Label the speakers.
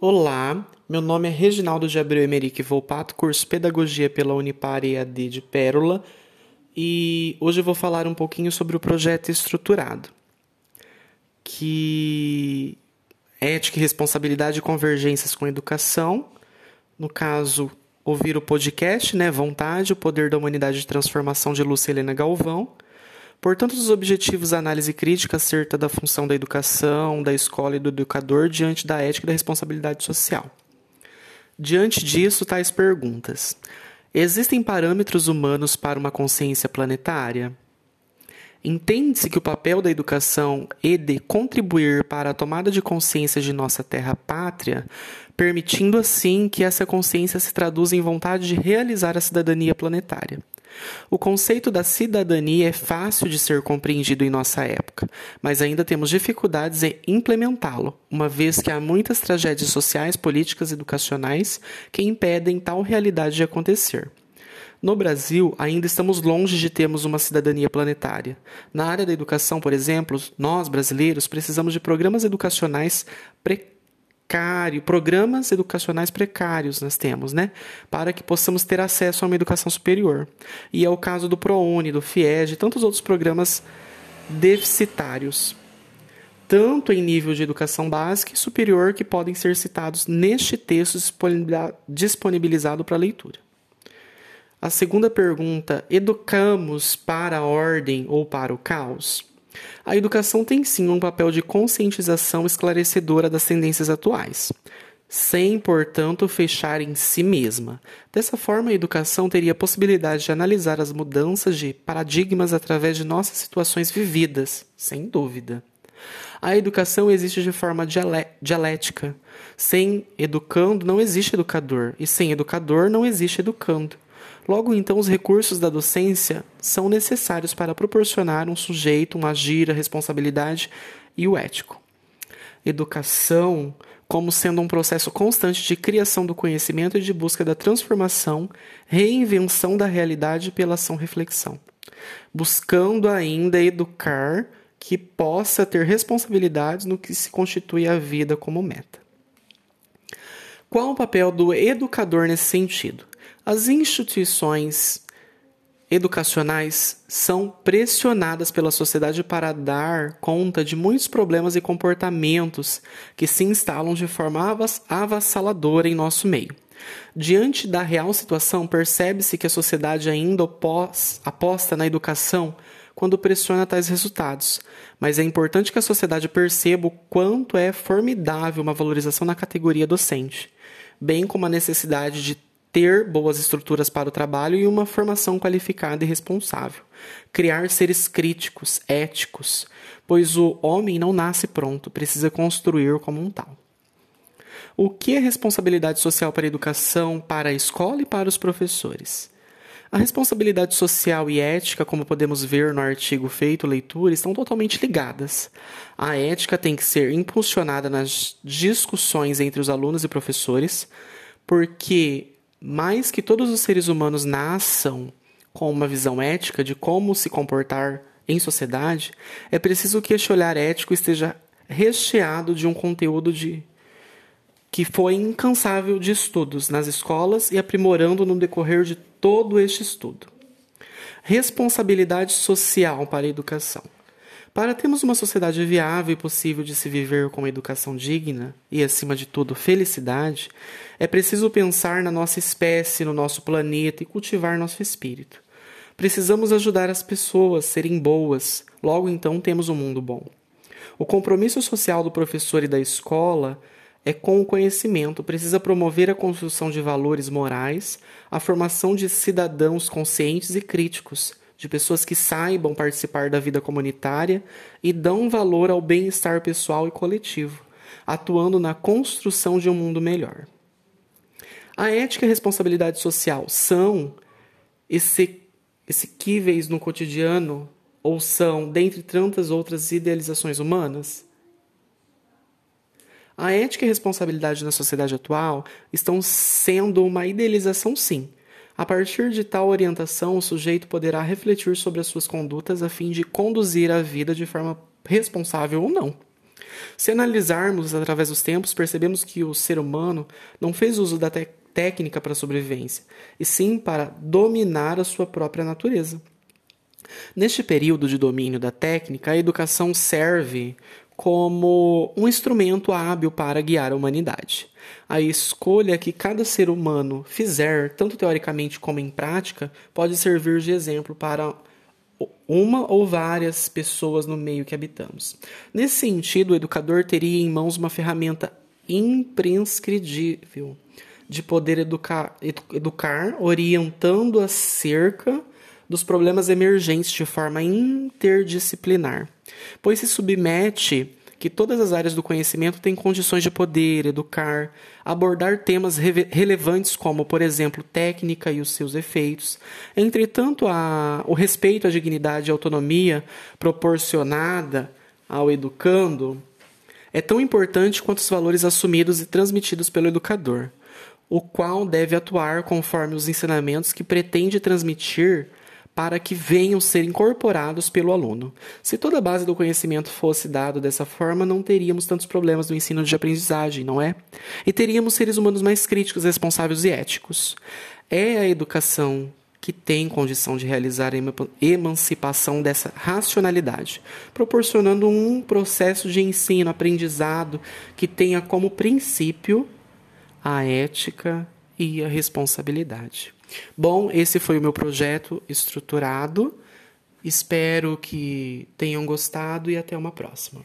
Speaker 1: Olá, meu nome é Reginaldo de Abreu Emerick Volpato, curso Pedagogia pela Unipar EAD de Pérola, e hoje eu vou falar um pouquinho sobre o projeto estruturado, que ética e responsabilidade e convergências com educação, no caso, ouvir o podcast, né, Vontade, o Poder da Humanidade de Transformação de Lúcia Helena Galvão, Portanto, os objetivos da análise crítica acerca da função da educação, da escola e do educador diante da ética e da responsabilidade social. Diante disso, tais perguntas: Existem parâmetros humanos para uma consciência planetária? Entende-se que o papel da educação é de contribuir para a tomada de consciência de nossa terra pátria, permitindo assim que essa consciência se traduza em vontade de realizar a cidadania planetária. O conceito da cidadania é fácil de ser compreendido em nossa época, mas ainda temos dificuldades em implementá-lo, uma vez que há muitas tragédias sociais, políticas e educacionais que impedem tal realidade de acontecer. No Brasil, ainda estamos longe de termos uma cidadania planetária. Na área da educação, por exemplo, nós, brasileiros, precisamos de programas educacionais precários precário, programas educacionais precários nós temos, né? Para que possamos ter acesso a uma educação superior. E é o caso do ProUni, do FIES, e tantos outros programas deficitários, tanto em nível de educação básica e superior, que podem ser citados neste texto disponibilizado para leitura. A segunda pergunta: educamos para a ordem ou para o caos? A educação tem sim um papel de conscientização esclarecedora das tendências atuais, sem, portanto, fechar em si mesma. Dessa forma, a educação teria a possibilidade de analisar as mudanças de paradigmas através de nossas situações vividas, sem dúvida. A educação existe de forma dialética. Sem educando não existe educador, e sem educador não existe educando. Logo, então, os recursos da docência são necessários para proporcionar um sujeito, um agir, a responsabilidade e o ético. Educação como sendo um processo constante de criação do conhecimento e de busca da transformação, reinvenção da realidade pela ação-reflexão, buscando ainda educar que possa ter responsabilidades no que se constitui a vida como meta. Qual o papel do educador nesse sentido? As instituições educacionais são pressionadas pela sociedade para dar conta de muitos problemas e comportamentos que se instalam de forma avassaladora em nosso meio. Diante da real situação, percebe-se que a sociedade ainda aposta na educação quando pressiona tais resultados, mas é importante que a sociedade perceba o quanto é formidável uma valorização na categoria docente, bem como a necessidade de ter boas estruturas para o trabalho e uma formação qualificada e responsável. Criar seres críticos, éticos, pois o homem não nasce pronto, precisa construir como um tal. O que é responsabilidade social para a educação, para a escola e para os professores? A responsabilidade social e ética, como podemos ver no artigo feito leitura, estão totalmente ligadas. A ética tem que ser impulsionada nas discussões entre os alunos e professores, porque mais que todos os seres humanos nasçam com uma visão ética de como se comportar em sociedade, é preciso que este olhar ético esteja recheado de um conteúdo de que foi incansável de estudos nas escolas e aprimorando no decorrer de todo este estudo. Responsabilidade social para a educação. Para termos uma sociedade viável e possível de se viver com uma educação digna e, acima de tudo, felicidade, é preciso pensar na nossa espécie, no nosso planeta e cultivar nosso espírito. Precisamos ajudar as pessoas a serem boas, logo então temos um mundo bom. O compromisso social do professor e da escola é com o conhecimento, precisa promover a construção de valores morais, a formação de cidadãos conscientes e críticos, de pessoas que saibam participar da vida comunitária e dão valor ao bem-estar pessoal e coletivo, atuando na construção de um mundo melhor. A ética e a responsabilidade social são exequíveis no cotidiano ou são, dentre tantas outras idealizações humanas? A ética e a responsabilidade na sociedade atual estão sendo uma idealização, sim, a partir de tal orientação, o sujeito poderá refletir sobre as suas condutas a fim de conduzir a vida de forma responsável ou não. Se analisarmos através dos tempos, percebemos que o ser humano não fez uso da técnica para sobrevivência, e sim para dominar a sua própria natureza. Neste período de domínio da técnica, a educação serve como um instrumento hábil para guiar a humanidade. A escolha que cada ser humano fizer, tanto teoricamente como em prática, pode servir de exemplo para uma ou várias pessoas no meio que habitamos. Nesse sentido, o educador teria em mãos uma ferramenta imprescindível de poder educar, educar orientando acerca dos problemas emergentes de forma interdisciplinar, pois se submete que todas as áreas do conhecimento têm condições de poder, educar, abordar temas relevantes como, por exemplo, técnica e os seus efeitos. Entretanto, a, o respeito à dignidade e autonomia proporcionada ao educando é tão importante quanto os valores assumidos e transmitidos pelo educador, o qual deve atuar conforme os ensinamentos que pretende transmitir para que venham ser incorporados pelo aluno. Se toda a base do conhecimento fosse dado dessa forma, não teríamos tantos problemas no ensino de aprendizagem, não é? E teríamos seres humanos mais críticos, responsáveis e éticos. É a educação que tem condição de realizar a emancipação dessa racionalidade, proporcionando um processo de ensino, aprendizado que tenha como princípio a ética e a responsabilidade. Bom, esse foi o meu projeto estruturado. Espero que tenham gostado e até uma próxima.